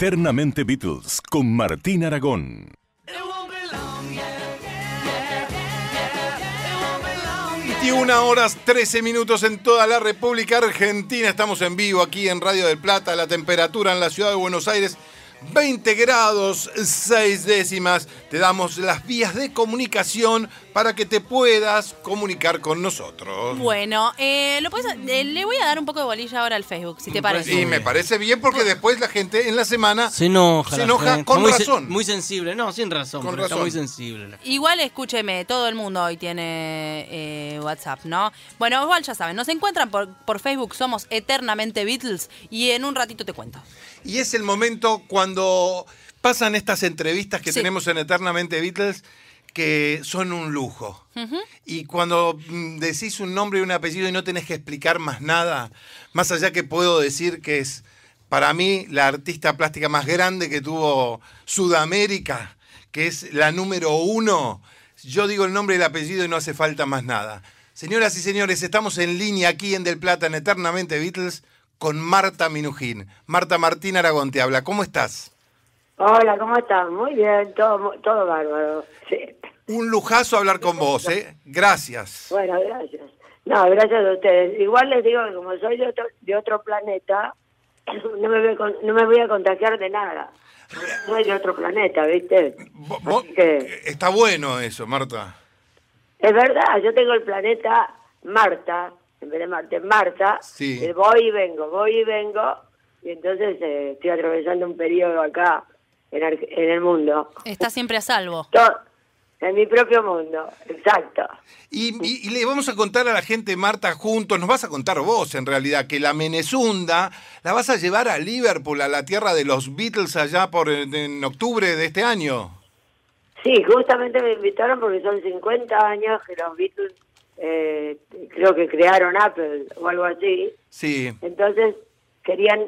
Eternamente Beatles con Martín Aragón. 21 horas 13 minutos en toda la República Argentina. Estamos en vivo aquí en Radio del Plata. La temperatura en la ciudad de Buenos Aires 20 grados 6 décimas. Te damos las vías de comunicación para que te puedas comunicar con nosotros. Bueno, eh, lo puedes- eh, le voy a dar un poco de bolilla ahora al Facebook, si te parece. Y me parece bien porque después la gente en la semana Se enoja. Se con muy se- razón. muy sensible. No, sin razón. Con pero está razón. muy sensible. Igual escúcheme, todo el mundo hoy tiene eh, WhatsApp, ¿no? Bueno, igual ya saben, nos encuentran por, por Facebook, somos Eternamente Beatles y en un ratito te cuento. Y es el momento cuando pasan estas entrevistas que Sí. tenemos en Eternamente Beatles que son un lujo. Y cuando mm, decís un nombre y un apellido y no tenés que explicar más nada, más allá que puedo decir que es para mí la artista plástica más grande que tuvo Sudamérica, que es la número uno, yo digo el nombre y el apellido y no hace falta más nada. Señoras y señores, estamos en línea aquí en Del Plata, en Eternamente Beatles, con Marta Minujín. Marta Martín Aragón te habla. ¿Cómo estás? Hola, ¿cómo estás? Muy bien, todo, todo bárbaro. Sí. Un lujazo hablar con vos, ¿eh? Gracias. Bueno, gracias. No, gracias a ustedes. Igual les digo que como soy de otro, de otro planeta, no me, voy no me voy a contagiar de nada. Soy de otro planeta, ¿viste? Vo- vos- que- Está bueno eso, Marta. Es verdad, yo tengo el planeta Marta, en vez de Marte, Marta. Sí. Eh, voy y vengo, voy y vengo. Y entonces eh, estoy atravesando un periodo acá en, Ar- en el mundo. Está siempre a salvo. En mi propio mundo, exacto. Y, y- y le vamos a contar a la gente, Marta, juntos, nos vas a contar vos en realidad, que la Menezunda la vas a llevar a Liverpool, a la tierra de los Beatles allá por en, en octubre de este año. Sí, justamente me invitaron porque son 50 años que los Beatles eh, creo que crearon Apple o algo así. Sí. Entonces querían,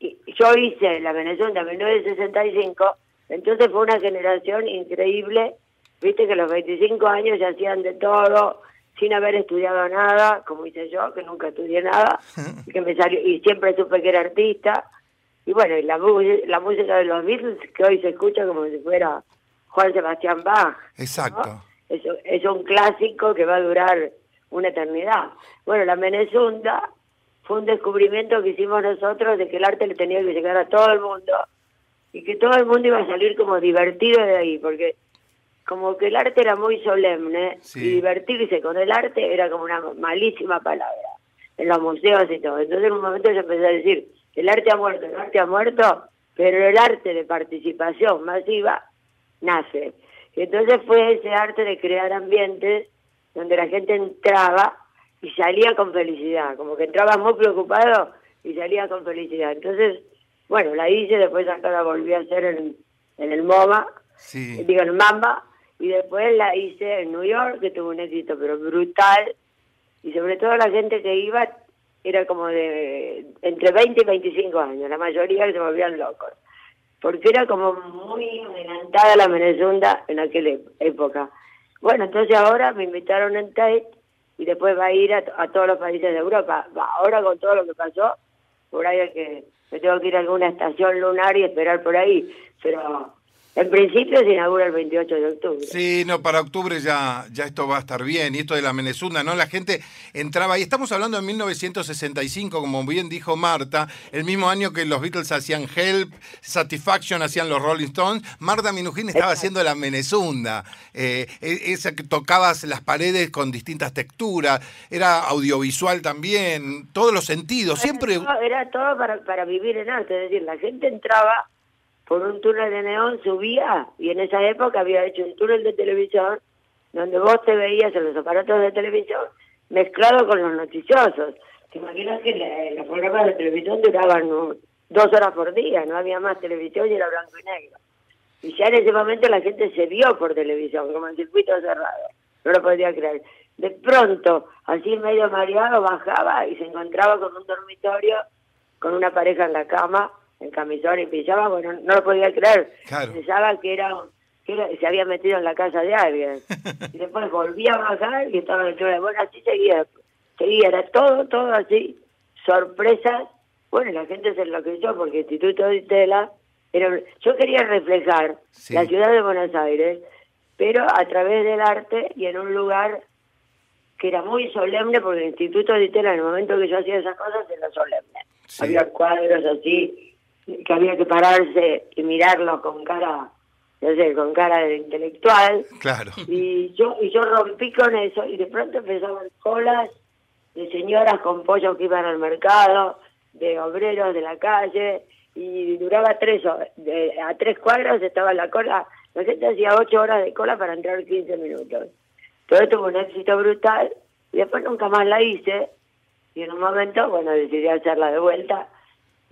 y- yo hice la Venezuela en 1965, entonces fue una generación increíble, viste que a los 25 años ya hacían de todo, sin haber estudiado nada, como hice yo, que nunca estudié nada, y que me salió, y siempre supe que era artista, y bueno, y la, música de los Beatles, que hoy se escucha como si fuera Juan Sebastián Bach. ¿no? Exacto. Es, es un clásico que va a durar una eternidad. Bueno, la Menezunda fue un descubrimiento que hicimos nosotros de que el arte le tenía que llegar a todo el mundo y que todo el mundo iba a salir como divertido de ahí, porque como que el arte era muy solemne Sí. y divertirse con el arte era como una malísima palabra en los museos y todo. Entonces en un momento yo empecé a decir, el arte ha muerto, el arte ha muerto, pero el arte de participación masiva nace. Y entonces fue ese arte de crear ambientes donde la gente entraba y salía con felicidad, como que entraba muy preocupado y salía con felicidad. Entonces, bueno, la hice, después acá la volví a hacer en, en el MoMA, Sí. digo en Mamba, y después la hice en New York, que tuvo un éxito pero brutal, y sobre todo la gente que iba era como de entre 20 y 25 años, la mayoría se volvían locos, porque era como muy adelantada la Menezunda en aquella ep- época. Bueno, entonces ahora me invitaron en Tate y después va a ir a, a todos los países de Europa. Ahora con todo lo que pasó, por ahí es que me tengo que ir a alguna estación lunar y esperar por ahí, pero en principio se inaugura el 28 de octubre. Sí, no, para octubre ya, ya esto va a estar bien. Y esto de la Menezunda, ¿no? La gente entraba, y estamos hablando de 1965, como bien dijo Marta, el mismo año que los Beatles hacían Help, Satisfaction hacían los Rolling Stones, Marta Minujín estaba haciendo la Menezunda, eh, e- esa que tocabas las paredes con distintas texturas, era audiovisual también, todos los sentidos, siempre... Era todo, era todo para, para vivir en arte, es decir, la gente entraba por un túnel de neón, subía, y en esa época había hecho un túnel de televisión donde vos te veías en los aparatos de televisión mezclado con los noticiosos. ¿Te imaginas que los programas de televisión duraban ¿no? dos horas por día? No había más televisión y era blanco y negro. Y ya en ese momento la gente se vio por televisión, como en circuito cerrado. No lo podía creer. De pronto, así medio mareado, bajaba y se encontraba con un dormitorio, con una pareja en la cama, en camisón y pijama. Bueno, no lo podía creer. Claro. Pensaba que era, que era- se había metido en la casa de alguien. y después volvía a bajar y estaba en el Bueno, así seguía. Seguía, era todo, todo así. Sorpresas. Bueno, la gente se enloqueció porque el Instituto de Tela Era, yo quería reflejar Sí. la ciudad de Buenos Aires, pero a través del arte y en un lugar que era muy solemne, porque el Instituto de Itela, en el momento que yo hacía esas cosas, era solemne. Sí. Había cuadros así, que había que pararse y mirarlos con cara, no sé, con cara de intelectual. Claro. Y yo, y yo rompí con eso y de pronto empezaban colas de señoras con pollos que iban al mercado, de obreros de la calle, y duraba tres horas. De- a tres cuadras estaba la cola. La gente hacía ocho horas de cola para entrar 15 minutos. Todo esto fue un éxito brutal y después nunca más la hice. Y en un momento, bueno, decidí hacerla de vuelta.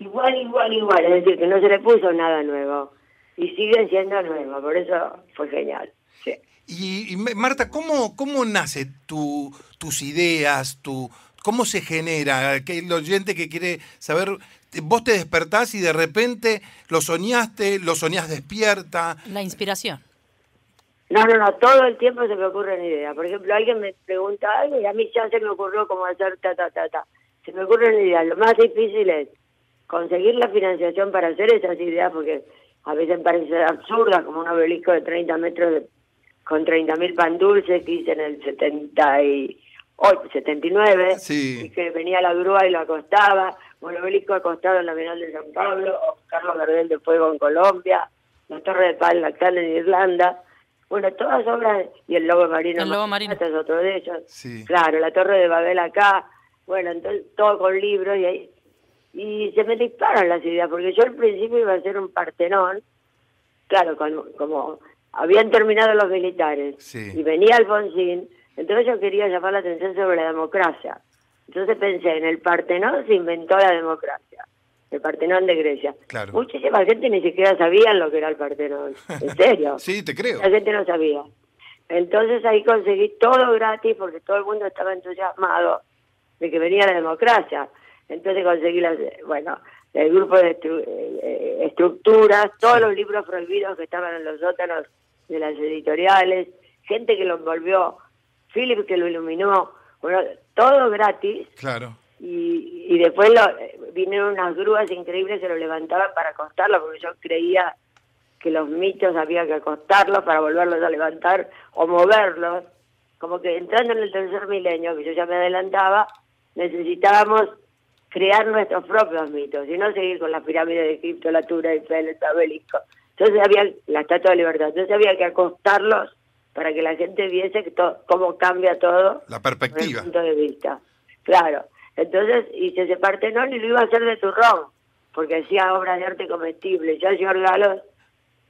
Igual, igual, igual. Es decir, que no se le puso nada nuevo. Y sigue siendo nuevo. Por eso fue genial. Sí. Y, y, Marta, ¿cómo, cómo nace tu, tus ideas, tu, cómo se genera? Que el oyente que quiere saber, vos te despertás y de repente lo soñaste, lo soñás despierta. La inspiración. No, no, no, todo el tiempo se me ocurren ideas. Por ejemplo, alguien me pregunta algo y a mí ya se me ocurrió cómo hacer ta, ta, ta, ta. Se me ocurren ideas. Lo más difícil es conseguir la financiación para hacer esas ideas, porque a veces parecen absurdas, como un obelisco de 30 metros de- con 30.000 pan dulces que hice en el 78, 79, Sí. y que venía la grúa y lo acostaba, o el obelisco acostado en la Bienal de San Pablo, o Carlos Gardel de Fuego en Colombia, la Torre de Paz Lactal en Irlanda. Bueno, todas obras, y el Lobo Marino, El Lobo Marino. Este es otro de ellos. Sí. Claro, la Torre de Babel acá, bueno, entonces todo con libros y ahí. Y se me disparan las ideas, porque yo al principio iba a hacer un Partenón, claro, con- como habían terminado los militares Sí. y venía Alfonsín, entonces yo quería llamar la atención sobre la democracia. Entonces pensé, en el Partenón se inventó la democracia, el Partenón de Grecia. Claro. Muchísima gente ni siquiera sabía lo que era el Partenón, en serio. Sí, te creo. La gente no sabía. Entonces ahí conseguí todo gratis porque todo el mundo estaba entusiasmado de que venía la democracia. Entonces conseguí, las, bueno, el grupo de estru- eh, eh, estructuras, todos los libros prohibidos que estaban en los sótanos de las editoriales, gente que lo envolvió, Philip que lo iluminó, bueno, todo gratis Claro. y, y después lo, vinieron unas grúas increíbles que lo levantaban para acostarlo, porque yo creía que los mitos había que acostarlos para volverlos a levantar o moverlos. Como que entrando en el tercer milenio, que yo ya me adelantaba, necesitábamos crear nuestros propios mitos y no seguir con la pirámide de Egipto, la Tura, Eiffel, el obelisco. Entonces había la Estatua de Libertad, entonces había que acostarlos para que la gente viese que to- cómo cambia todo La desde perspectiva. el punto de vista. Claro. Entonces hice ese Partenón y lo iba a hacer de turrón, porque hacía obras de arte comestible. Ya George Galos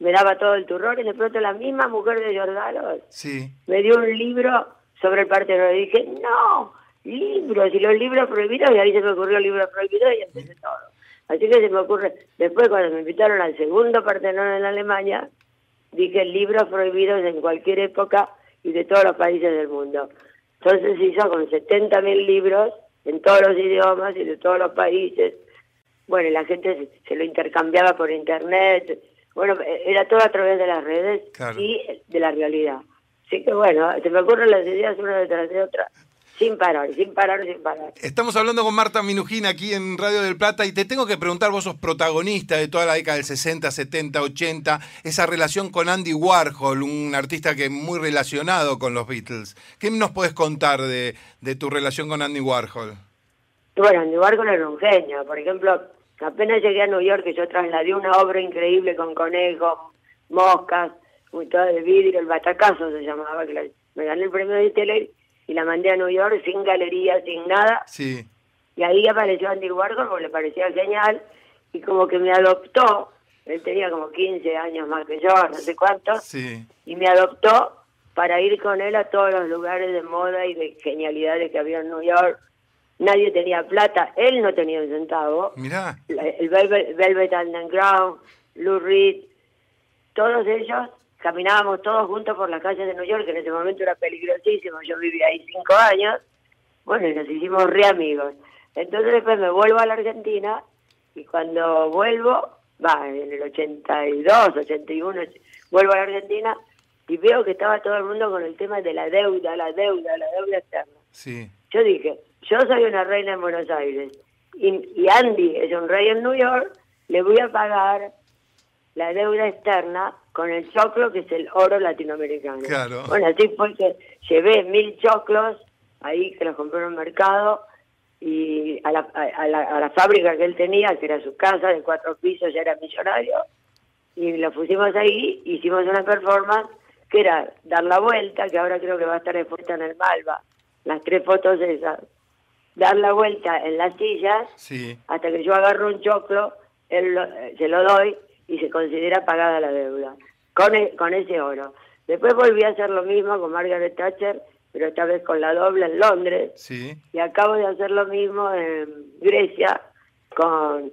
me daba todo el turrón y de pronto la misma mujer de George Galos Sí. me dio un libro sobre el Partenón. Y dije, no, libros, y los libros prohibidos, y ahí se me ocurrió el libro prohibido y empecé todo. Así que se me ocurre, después cuando me invitaron al segundo Partenón en Alemania, dije libros prohibidos en cualquier época y de todos los países del mundo. Entonces se hizo con 70.000 libros en todos los idiomas y de todos los países. Bueno, y la gente se, se lo intercambiaba por internet. Bueno, eh, era todo a través de las redes Claro. y de la realidad. Así que bueno, se me ocurren las ideas una detrás de otra, sin parar, sin parar, sin parar. Estamos hablando con Marta Minujín aquí en Radio del Plata y te tengo que preguntar, vos sos protagonista de toda la década del 60, 70, 80, esa relación con Andy Warhol, un artista que es muy relacionado con los Beatles. ¿Qué nos podés contar de, de tu relación con Andy Warhol? Bueno, Andy Warhol era un genio. Por ejemplo, apenas llegué a New York y yo trasladé una obra increíble con conejos, moscas, toda de vidrio, el batacazo se llamaba, que me gané el premio de tele y la mandé a New York sin galería, sin nada. Sí, Y ahí apareció Andy Warhol porque le parecía genial y como que me adoptó. Él tenía como 15 años más que yo, no sé cuántos sí, y me adoptó para ir con él a todos los lugares de moda y de genialidades que había en New York. Nadie tenía plata, él no tenía un centavo. mirá, El Velvet, Velvet Underground, Lou Reed, todos ellos caminábamos todos juntos por las calles de New York, que en ese momento era peligrosísimo. Yo vivía ahí cinco años. Bueno, y nos hicimos re amigos. Entonces después me vuelvo a la Argentina y cuando vuelvo, va, en el 82, 81, vuelvo a la Argentina y veo que estaba todo el mundo con el tema de la deuda, la deuda, la deuda externa. sí, Yo dije, yo soy una reina en Buenos Aires y, y Andy es un rey en New York, le voy a pagar la deuda externa con el choclo, que es el oro latinoamericano. Claro. Bueno, así fue que llevé mil choclos ahí que los compré en el mercado y a la, a, la, a la fábrica que él tenía, que era su casa de cuatro pisos, ya era millonario, y lo pusimos ahí, hicimos una performance que era dar la vuelta, que ahora creo que va a estar expuesta en el Malva, las tres fotos esas, dar la vuelta en las sillas Sí. hasta que yo agarro un choclo, él lo- se lo doy y se considera pagada la deuda, con, e- con ese oro. Después volví a hacer lo mismo con Margaret Thatcher, pero esta vez con la doble en Londres, Sí. y acabo de hacer lo mismo en Grecia con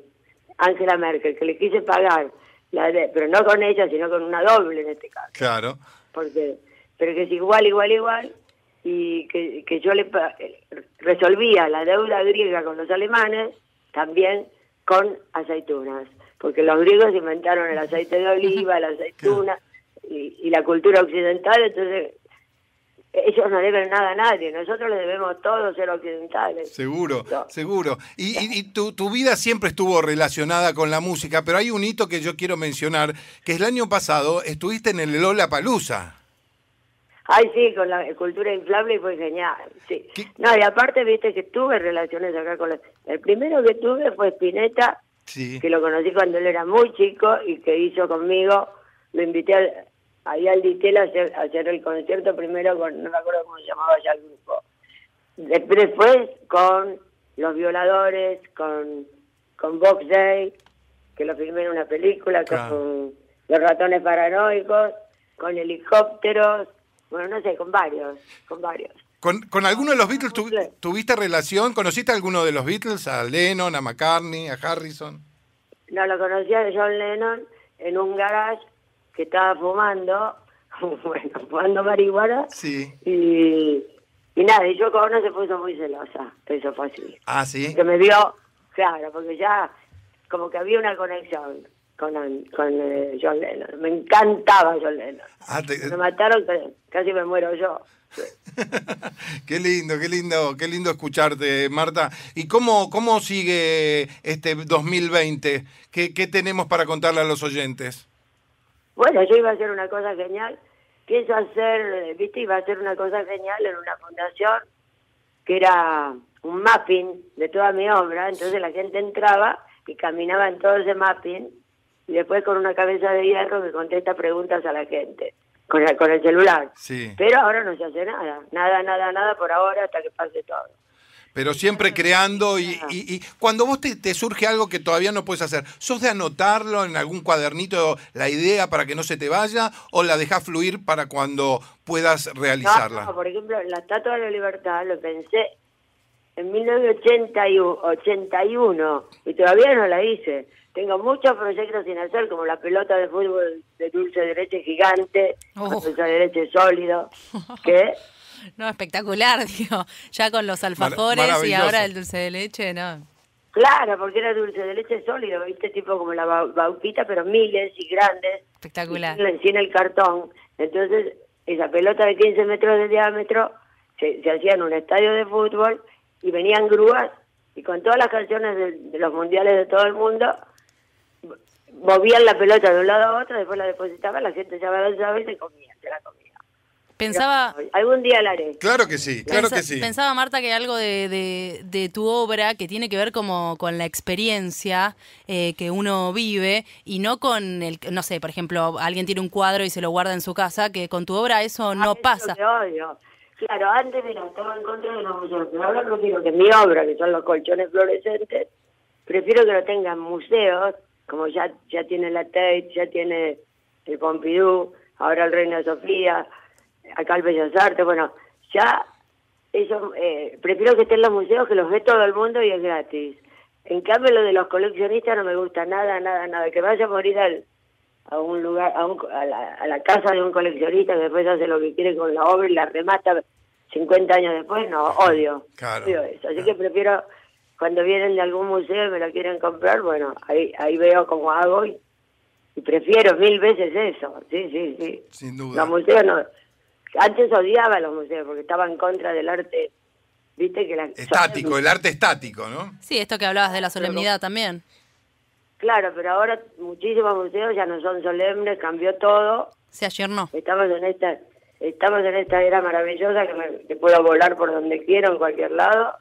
Angela Merkel, que le quise pagar, la de- pero no con ella, sino con una doble en este caso Claro. porque pero que es igual, igual, igual, y que, que yo le resolvía la deuda griega con los alemanes también con aceitunas, porque los griegos inventaron el aceite de oliva, la aceituna y, y la cultura occidental, entonces ellos no deben nada a nadie, nosotros le debemos todo ser occidentales. Seguro, No. seguro. Y, y- y tu, tu vida siempre estuvo relacionada con la música, pero hay un hito que yo quiero mencionar, que el año pasado estuviste en el Lola Palusa. Ay, sí, con la cultura inflable y fue genial, sí. ¿Qué? No, y aparte, viste que tuve relaciones acá con los... El primero que tuve fue Spinetta, Sí. que lo conocí cuando él era muy chico y que hizo conmigo, lo invité al- ahí al Ditel a hacer, a hacer el concierto primero con, no me acuerdo cómo se llamaba ya el grupo. De- Después con Los Violadores, con, con Box Day, que lo filmé en una película, Claro. con Los Ratones Paranoicos, con Helicópteros, bueno, no sé, con varios, con varios. ¿Con, con alguno de los Beatles tu- tuviste relación? ¿Conociste a alguno de los Beatles? ¿A Lennon, a McCartney, a Harrison? No, lo conocía de John Lennon en un garage que estaba fumando, bueno, fumando marihuana, Sí. y, y nada, y yo con uno se puso muy celosa, eso fue así. Ah, sí. Que me vio, claro, porque ya como que había una conexión con, con eh, John Lennon. Me encantaba John Lennon. Ah, te- Me mataron, casi me muero yo. qué lindo, qué lindo, qué lindo escucharte, Marta. ¿Y cómo, cómo sigue este 2020? ¿Qué, ¿Qué tenemos para contarle a los oyentes? Bueno, yo iba a hacer una cosa genial. Pienso hacer, viste, iba a hacer una cosa genial en una fundación que era un mapping de toda mi obra. Entonces la gente entraba y caminaba en todo ese mapping y después con una cabeza de hierro me contesta preguntas a la gente con el, con el celular. Sí. Pero ahora no se hace nada. Nada, nada, nada por ahora hasta que pase todo. Pero siempre creando y, y- y cuando vos te, te surge algo que todavía no puedes hacer, ¿sos de anotarlo en algún cuadernito la idea para que no se te vaya o la dejás fluir para cuando puedas realizarla? No, por ejemplo, la Estatua de la Libertad lo pensé en 1981 y todavía no la hice. Tengo muchos proyectos sin hacer, como la pelota de fútbol de dulce de leche gigante, Oh. dulce de leche sólido, que No, espectacular, digo. Ya con los alfajores y ahora el dulce de leche, no. claro, porque era dulce de leche sólido, viste, tipo como la bau- bauquita, pero miles y grandes, Espectacular. y sin, sin el cartón. Entonces, esa pelota de 15 metros de diámetro se, se hacía en un estadio de fútbol y venían grúas y con todas las canciones de, de los mundiales de todo el mundo movían la pelota de un lado a otro, después la depositaban, la gente se abalanzaba y se comía, se la comía. Pensaba, Algún día la haré. Claro que sí, claro pensa- que sí. pensaba Marta que algo de, de- de tu obra que tiene que ver como con la experiencia eh, que uno vive y no con el, no sé, por ejemplo, alguien tiene un cuadro y se lo guarda en su casa, que con tu obra eso no Ah, eso es pasa. lo que odio. Claro, antes mira, estaba en contra de los museos, pero ahora prefiero que mi obra, que son los colchones fluorescentes, prefiero que lo tengan museos, como ya ya tiene la Tate, ya tiene el Pompidou, ahora el Reina Sofía, acá el Bellas Artes, bueno, ya eso, eh, prefiero que estén los museos que los ve todo el mundo y es gratis. En cambio, lo de los coleccionistas no me gusta nada, nada, nada. Que vaya a morir al, a un lugar, a, un- a la, a la casa de un coleccionista que después hace lo que quiere con la obra y la remata 50 años después, no, odio. Claro. Odio eso. Así que prefiero, cuando vienen de algún museo y me lo quieren comprar, bueno, ahí, ahí veo cómo hago y, y prefiero mil veces eso. Sí, sí, sí. Sin duda. Los museos no. Antes odiaba los museos porque estaba en contra del arte, viste que la... Estático, el arte estático, ¿no? Sí, esto que hablabas de la solemnidad también. Claro, pero ahora muchísimos museos ya no son solemnes, cambió todo. Se ayornó. Estamos en esta estamos en esta era maravillosa que, me, que puedo volar por donde quiero, en cualquier lado,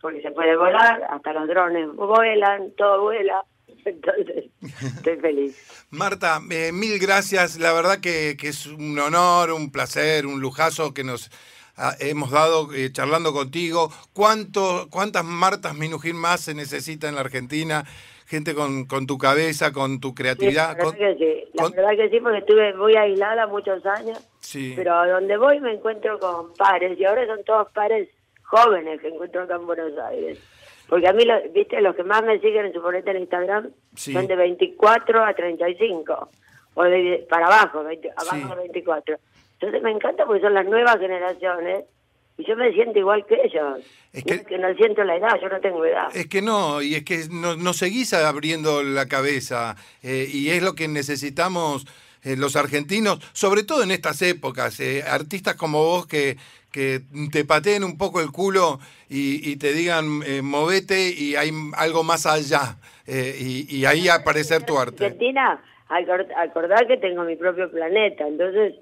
porque se puede volar, hasta los drones vuelan, todo vuela. Entonces, estoy feliz. Marta, eh, mil gracias. La verdad que, que es un honor, un placer, un lujazo que nos ah, hemos dado eh, charlando contigo. ¿Cuánto, ¿Cuántas Martas Minujín más se necesita en la Argentina? Gente con, con tu cabeza, con tu Sí, creatividad. la con- verdad que sí, la con- verdad que sí, porque estuve muy aislada muchos años, Sí. pero a donde voy me encuentro con pares, y ahora son todos pares jóvenes que encuentro acá en Buenos Aires. Porque a mí, lo- viste, los que más me siguen en su boleta en Instagram Sí. son de 24 a 35, o de, para abajo, 20 abajo Sí. de 24. Entonces me encanta porque son las nuevas generaciones, y yo me siento igual que ellos. Es No que- es que no siento la edad, yo no tengo edad. Es que no, y es que no, no seguís abriendo la cabeza, eh, y es lo que necesitamos eh, los argentinos, sobre todo en estas épocas, eh, artistas como vos que, que te pateen un poco el culo y, y te digan, eh, movete y hay algo más allá, eh, y, y ahí aparecer tu arte. Argentina, acor- acordá que tengo mi propio planeta, entonces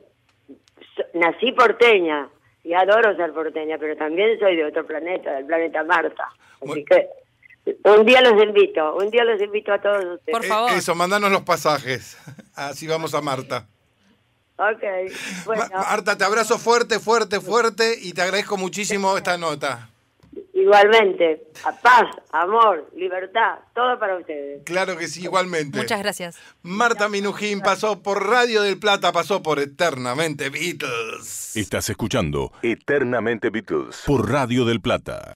nací porteña y adoro ser porteña, pero también soy de otro planeta, del planeta Marta. Así Bueno. que un día los invito, un día los invito a todos ustedes. Por favor. Eso, mandanos los pasajes. Así vamos a Marta. Ok, bueno, Marta, te abrazo fuerte, fuerte, fuerte y te agradezco muchísimo esta nota. Igualmente, a paz, amor, libertad, todo para ustedes. Claro que sí, igualmente. Muchas gracias. Marta Minujín pasó por Radio del Plata, pasó por Eternamente Beatles. Estás escuchando Eternamente Beatles por Radio del Plata.